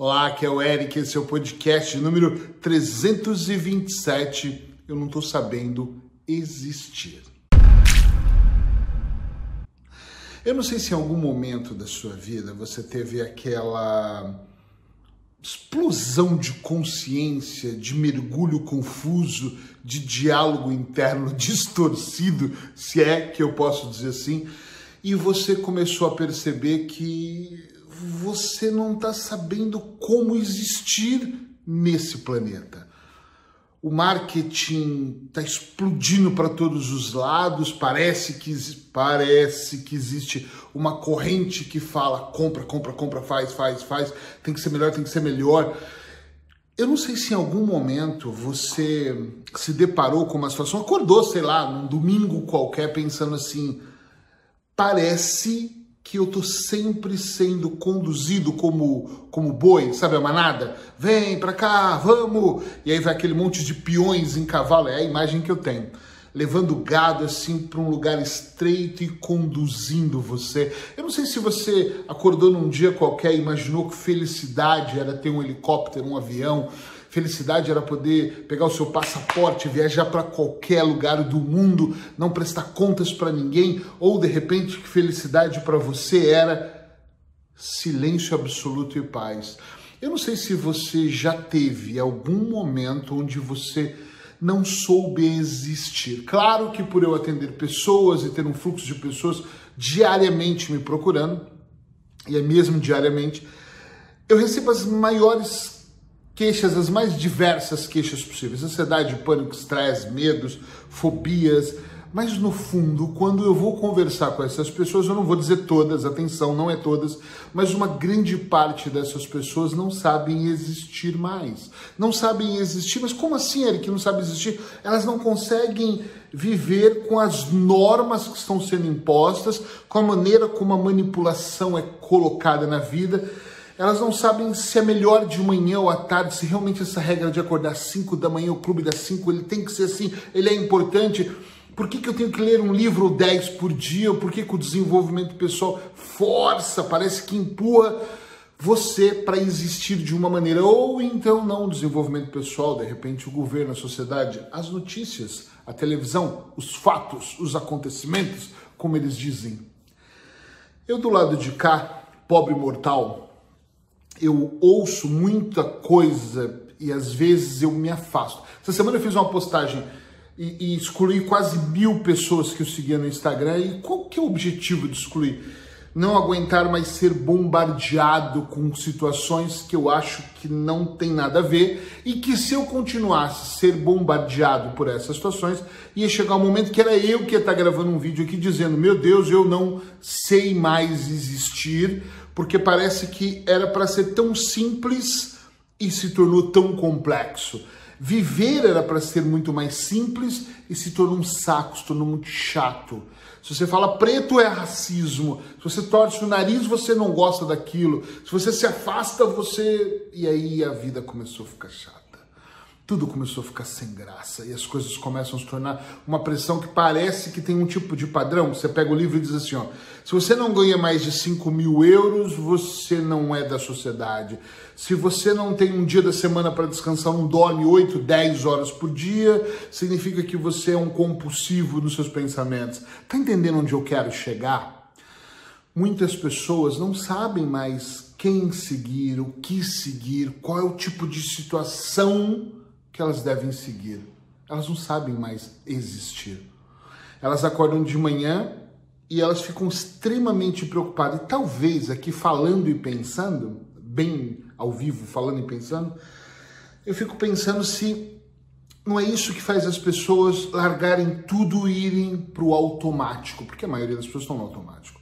Olá, aqui é o Eric, esse é o podcast número 327. Eu não estou sabendo existir. Eu não sei se em algum momento da sua vida você teve aquela explosão de consciência, de mergulho confuso, de diálogo interno distorcido, se é que eu posso dizer assim, e você começou a perceber que você não está sabendo como existir nesse planeta. O marketing está explodindo para todos os lados, parece que, parece que existe uma corrente que fala compra, compra, compra, faz, faz, faz, tem que ser melhor, tem que ser melhor. Eu não sei se em algum momento você se deparou com uma situação, acordou, sei lá, num domingo qualquer, pensando assim: parece que eu tô sempre sendo conduzido como como boi, sabe a manada? Vem pra cá, vamos! E aí vai aquele monte de peões em cavalo, é a imagem que eu tenho. Levando gado assim para um lugar estreito e conduzindo você. Eu não sei se você acordou num dia qualquer e imaginou que felicidade era ter um helicóptero, um avião, Felicidade era poder pegar o seu passaporte, viajar para qualquer lugar do mundo, não prestar contas para ninguém, ou de repente que felicidade para você era silêncio absoluto e paz. Eu não sei se você já teve algum momento onde você não soube existir. Claro que por eu atender pessoas e ter um fluxo de pessoas diariamente me procurando, e é mesmo diariamente, eu recebo as maiores queixas, as mais diversas queixas possíveis: ansiedade, pânico, estresse, medos, fobias. Mas no fundo, quando eu vou conversar com essas pessoas, eu não vou dizer todas, atenção, não é todas, mas uma grande parte dessas pessoas não sabem existir mais. Não sabem existir, mas como assim, Eric, não sabe existir? Elas não conseguem viver com as normas que estão sendo impostas, com a maneira como a manipulação é colocada na vida elas não sabem se é melhor de manhã ou à tarde, se realmente essa regra de acordar às 5 da manhã, o clube das 5, ele tem que ser assim, ele é importante. Por que, que eu tenho que ler um livro ou 10 por dia? Por que, que o desenvolvimento pessoal força, parece que empurra você para existir de uma maneira? Ou então não o desenvolvimento pessoal, de repente o governo, a sociedade, as notícias, a televisão, os fatos, os acontecimentos, como eles dizem. Eu do lado de cá, pobre mortal, eu ouço muita coisa e às vezes eu me afasto. Essa semana eu fiz uma postagem e, e excluí quase mil pessoas que eu seguia no Instagram. E qual que é o objetivo de excluir? Não aguentar mais ser bombardeado com situações que eu acho que não tem nada a ver e que se eu continuasse ser bombardeado por essas situações, ia chegar um momento que era eu que ia estar gravando um vídeo aqui dizendo: Meu Deus, eu não sei mais existir, porque parece que era para ser tão simples e se tornou tão complexo. Viver era para ser muito mais simples e se tornou um saco, se tornou muito chato. Se você fala preto é racismo, se você torce o nariz você não gosta daquilo, se você se afasta você. E aí a vida começou a ficar chata tudo começou a ficar sem graça e as coisas começam a se tornar uma pressão que parece que tem um tipo de padrão. Você pega o livro e diz assim: ó, se você não ganha mais de 5 mil euros, você não é da sociedade. Se você não tem um dia da semana para descansar, não dorme 8, 10 horas por dia, significa que você é um compulsivo nos seus pensamentos. Tá entendendo onde eu quero chegar? Muitas pessoas não sabem mais quem seguir, o que seguir, qual é o tipo de situação que elas devem seguir. Elas não sabem mais existir. Elas acordam de manhã e elas ficam extremamente preocupadas. E talvez aqui falando e pensando, bem ao vivo, falando e pensando, eu fico pensando se não é isso que faz as pessoas largarem tudo e irem para o automático, porque a maioria das pessoas estão no automático.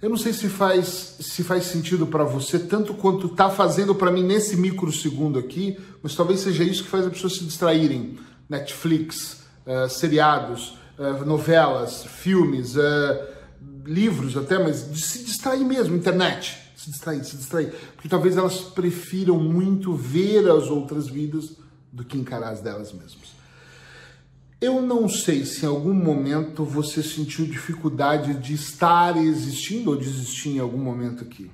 Eu não sei se faz, se faz sentido para você tanto quanto está fazendo para mim nesse microsegundo aqui, mas talvez seja isso que faz as pessoas se distraírem. Netflix, uh, seriados, uh, novelas, filmes, uh, livros até, mas de se distrair mesmo, internet. Se distrair, se distrair. Porque talvez elas prefiram muito ver as outras vidas do que encarar as delas mesmas. Eu não sei se em algum momento você sentiu dificuldade de estar existindo ou de existir em algum momento aqui.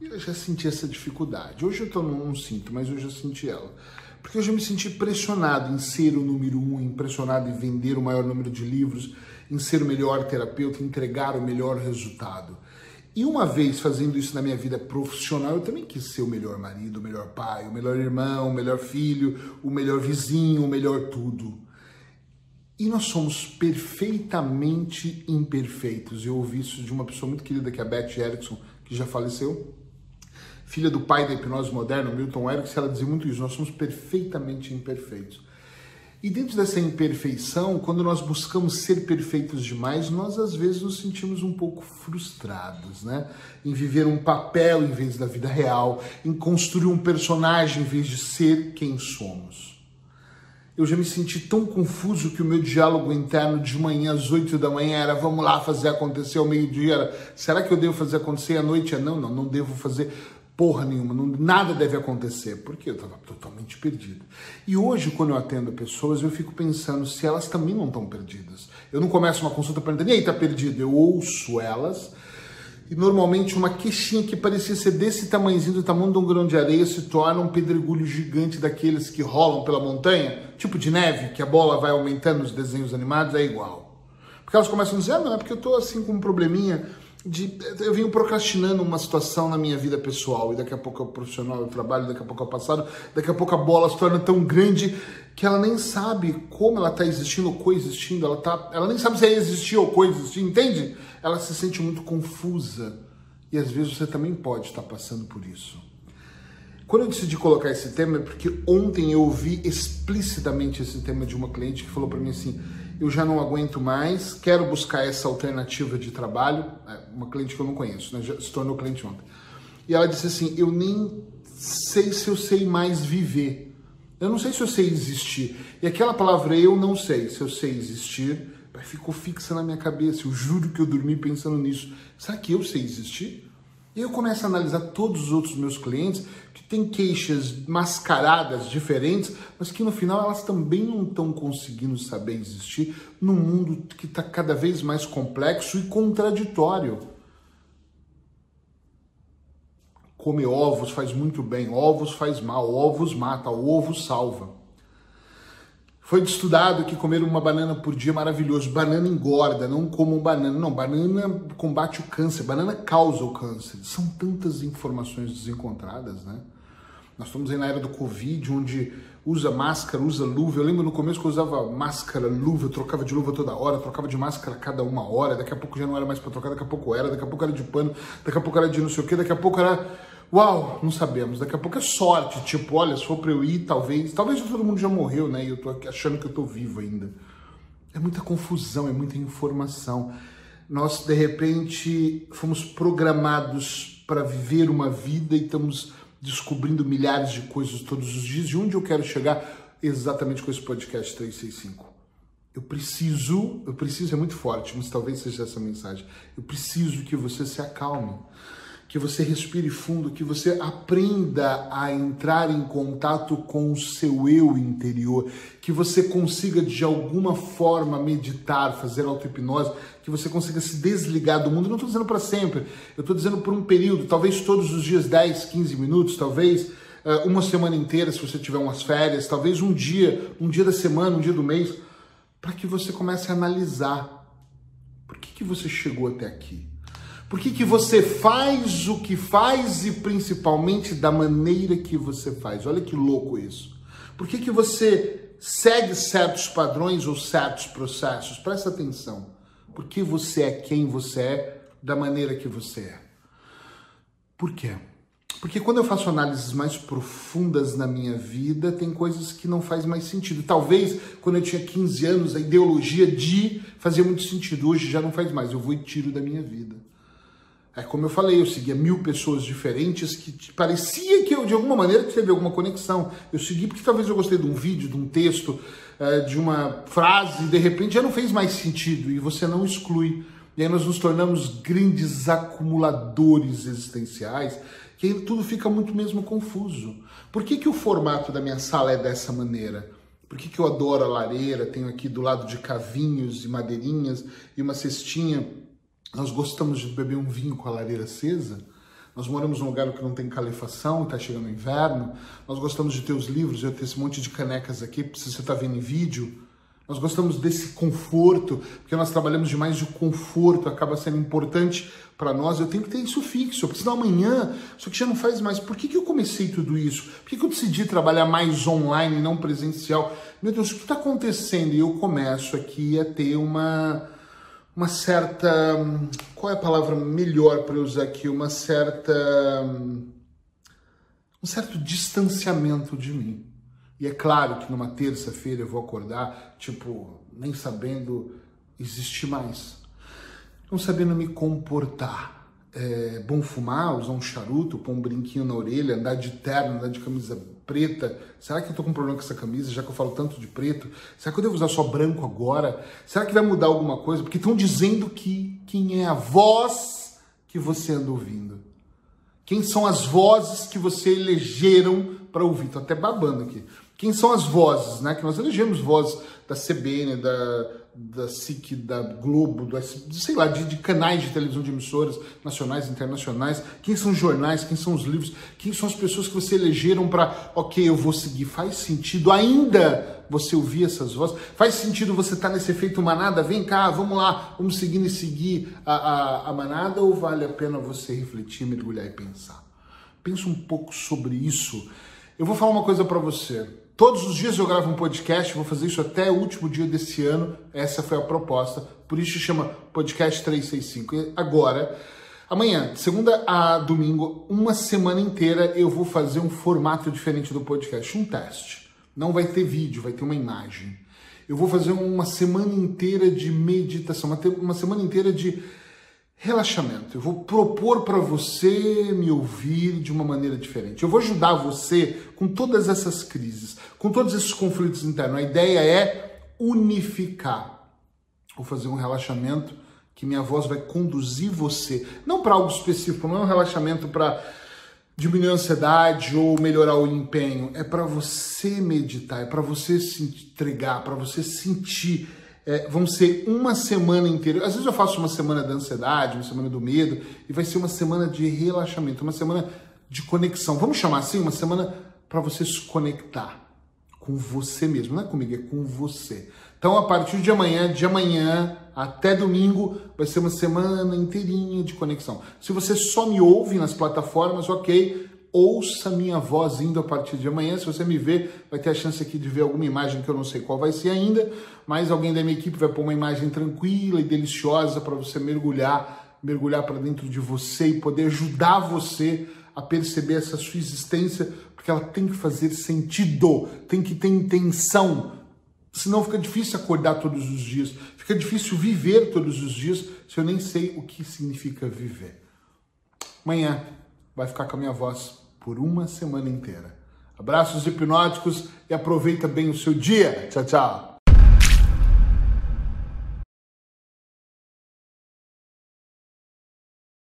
Eu já senti essa dificuldade. Hoje eu não, sinto, mas eu já senti ela. Porque eu já me senti pressionado em ser o número um, impressionado em vender o maior número de livros, em ser o melhor terapeuta, entregar o melhor resultado. E uma vez fazendo isso na minha vida profissional, eu também quis ser o melhor marido, o melhor pai, o melhor irmão, o melhor filho, o melhor vizinho, o melhor tudo. E nós somos perfeitamente imperfeitos. Eu ouvi isso de uma pessoa muito querida, que é a Beth Erickson, que já faleceu, filha do pai da hipnose moderna, Milton Erickson, ela dizia muito isso, nós somos perfeitamente imperfeitos. E dentro dessa imperfeição, quando nós buscamos ser perfeitos demais, nós às vezes nos sentimos um pouco frustrados, né? Em viver um papel em vez da vida real, em construir um personagem em vez de ser quem somos. Eu já me senti tão confuso que o meu diálogo interno de manhã às 8 da manhã era vamos lá fazer acontecer ao meio-dia, será que eu devo fazer acontecer à noite? É, não, não, não devo fazer porra nenhuma, não, nada deve acontecer, porque eu estava totalmente perdido. E hoje, quando eu atendo pessoas, eu fico pensando se elas também não estão perdidas. Eu não começo uma consulta perguntando, e aí, tá perdido? Eu ouço elas, e normalmente uma queixinha que parecia ser desse tamanhozinho, do tamanho de um grão de areia, se torna um pedregulho gigante daqueles que rolam pela montanha, tipo de neve, que a bola vai aumentando nos desenhos animados, é igual. Porque elas começam a dizer, ah, não, é porque eu tô assim com um probleminha de eu venho procrastinando uma situação na minha vida pessoal e daqui a pouco é o profissional, eu trabalho, daqui a pouco é o passado, daqui a pouco a bola se torna tão grande que ela nem sabe como ela está existindo ou coexistindo, ela, tá, ela nem sabe se é existir ou coexistir, entende? Ela se sente muito confusa e às vezes você também pode estar passando por isso. Quando eu decidi colocar esse tema é porque ontem eu ouvi explicitamente esse tema de uma cliente que falou para mim assim: eu já não aguento mais, quero buscar essa alternativa de trabalho. É, uma cliente que eu não conheço, né? já se tornou cliente ontem. E ela disse assim: Eu nem sei se eu sei mais viver. Eu não sei se eu sei existir. E aquela palavra eu não sei se eu sei existir ficou fixa na minha cabeça. Eu juro que eu dormi pensando nisso. Será que eu sei existir? Eu começo a analisar todos os outros meus clientes que têm queixas mascaradas diferentes, mas que no final elas também não estão conseguindo saber existir num mundo que está cada vez mais complexo e contraditório. Comer ovos faz muito bem, ovos faz mal, ovos mata, ovo salva. Foi estudado que comer uma banana por dia é maravilhoso. Banana engorda, não comam banana. Não, banana combate o câncer, banana causa o câncer. São tantas informações desencontradas, né? Nós estamos aí na era do Covid, onde usa máscara, usa luva. Eu lembro no começo que eu usava máscara, luva, eu trocava de luva toda hora, trocava de máscara cada uma hora. Daqui a pouco já não era mais para trocar, daqui a pouco era, daqui a pouco era de pano, daqui a pouco era de não sei o que, daqui a pouco era Uau, não sabemos. Daqui a pouco é sorte. Tipo, olha, se for pra eu ir, talvez. Talvez todo mundo já morreu, né? E eu tô achando que eu tô vivo ainda. É muita confusão, é muita informação. Nós, de repente, fomos programados para viver uma vida e estamos descobrindo milhares de coisas todos os dias. E onde eu quero chegar exatamente com esse podcast 365? Eu preciso, eu preciso, é muito forte, mas talvez seja essa mensagem. Eu preciso que você se acalme que você respire fundo, que você aprenda a entrar em contato com o seu eu interior, que você consiga de alguma forma meditar, fazer auto-hipnose, que você consiga se desligar do mundo. Não estou dizendo para sempre, eu estou dizendo por um período, talvez todos os dias 10, 15 minutos, talvez eh, uma semana inteira, se você tiver umas férias, talvez um dia, um dia da semana, um dia do mês, para que você comece a analisar por que, que você chegou até aqui por que, que você faz o que faz e principalmente da maneira que você faz? Olha que louco isso. Por que, que você segue certos padrões ou certos processos? Presta atenção. Por que você é quem você é da maneira que você é? Por quê? Porque quando eu faço análises mais profundas na minha vida, tem coisas que não faz mais sentido. Talvez quando eu tinha 15 anos, a ideologia de fazia muito sentido. Hoje já não faz mais. Eu vou e tiro da minha vida. É como eu falei, eu seguia mil pessoas diferentes que parecia que eu, de alguma maneira, teve alguma conexão. Eu segui porque talvez eu gostei de um vídeo, de um texto, é, de uma frase, e de repente já não fez mais sentido e você não exclui. E aí nós nos tornamos grandes acumuladores existenciais, que aí tudo fica muito mesmo confuso. Por que, que o formato da minha sala é dessa maneira? Por que, que eu adoro a lareira? Tenho aqui do lado de cavinhos e madeirinhas e uma cestinha nós gostamos de beber um vinho com a lareira acesa, Nós moramos num lugar que não tem calefação, está chegando o inverno. Nós gostamos de ter os livros, eu tenho esse monte de canecas aqui, se você está vendo em vídeo. Nós gostamos desse conforto, porque nós trabalhamos demais de conforto, acaba sendo importante para nós. Eu tenho que ter isso fixo. Eu preciso amanhã, isso aqui já não faz mais. Por que, que eu comecei tudo isso? Por que, que eu decidi trabalhar mais online e não presencial? Meu Deus, o que está acontecendo? E eu começo aqui a ter uma, uma certa. Qual é a palavra melhor para usar aqui? Uma certa. Um certo distanciamento de mim. E é claro que numa terça-feira eu vou acordar, tipo, nem sabendo existir mais. Não sabendo me comportar. É bom fumar, usar um charuto, pôr um brinquinho na orelha, andar de terno, andar de camisa preta. Será que eu tô com problema com essa camisa, já que eu falo tanto de preto? Será que eu devo usar só branco agora? Será que vai mudar alguma coisa? Porque estão dizendo que quem é a voz que você anda ouvindo. Quem são as vozes que você elegeram para ouvir? Tô até babando aqui. Quem são as vozes, né? Que nós elegemos vozes da CBN, da, da SIC, da Globo, do, sei lá, de, de, canais de televisão de emissoras nacionais, internacionais. Quem são os jornais, quem são os livros, quem são as pessoas que você elegeram para, ok, eu vou seguir. Faz sentido ainda você ouvir essas vozes? Faz sentido você estar tá nesse efeito manada? Vem cá, vamos lá, vamos seguir e seguir a, a, a manada? Ou vale a pena você refletir, mergulhar e pensar? Pensa um pouco sobre isso. Eu vou falar uma coisa para você. Todos os dias eu gravo um podcast, vou fazer isso até o último dia desse ano. Essa foi a proposta, por isso chama Podcast 365. E agora, amanhã, segunda a domingo, uma semana inteira, eu vou fazer um formato diferente do podcast, um teste. Não vai ter vídeo, vai ter uma imagem. Eu vou fazer uma semana inteira de meditação, uma semana inteira de relaxamento. Eu vou propor para você me ouvir de uma maneira diferente. Eu vou ajudar você com todas essas crises, com todos esses conflitos internos. A ideia é unificar. Vou fazer um relaxamento que minha voz vai conduzir você, não para algo específico, não é um relaxamento para diminuir a ansiedade ou melhorar o empenho, é para você meditar, é para você se entregar, para você sentir é, vão ser uma semana inteira. Às vezes eu faço uma semana da ansiedade, uma semana do medo, e vai ser uma semana de relaxamento, uma semana de conexão. Vamos chamar assim? Uma semana para você se conectar com você mesmo. Não é comigo, é com você. Então, a partir de amanhã, de amanhã até domingo, vai ser uma semana inteirinha de conexão. Se você só me ouve nas plataformas, ok, ouça minha voz indo a partir de amanhã. Se você me ver, vai ter a chance aqui de ver alguma imagem que eu não sei qual vai ser ainda, mas alguém da minha equipe vai pôr uma imagem tranquila e deliciosa para você mergulhar, mergulhar para dentro de você e poder ajudar você a perceber essa sua existência, porque ela tem que fazer sentido, tem que ter intenção. Senão fica difícil acordar todos os dias, fica difícil viver todos os dias se eu nem sei o que significa viver. Amanhã vai ficar com a minha voz por uma semana inteira. Abraços hipnóticos e aproveita bem o seu dia. Tchau, tchau.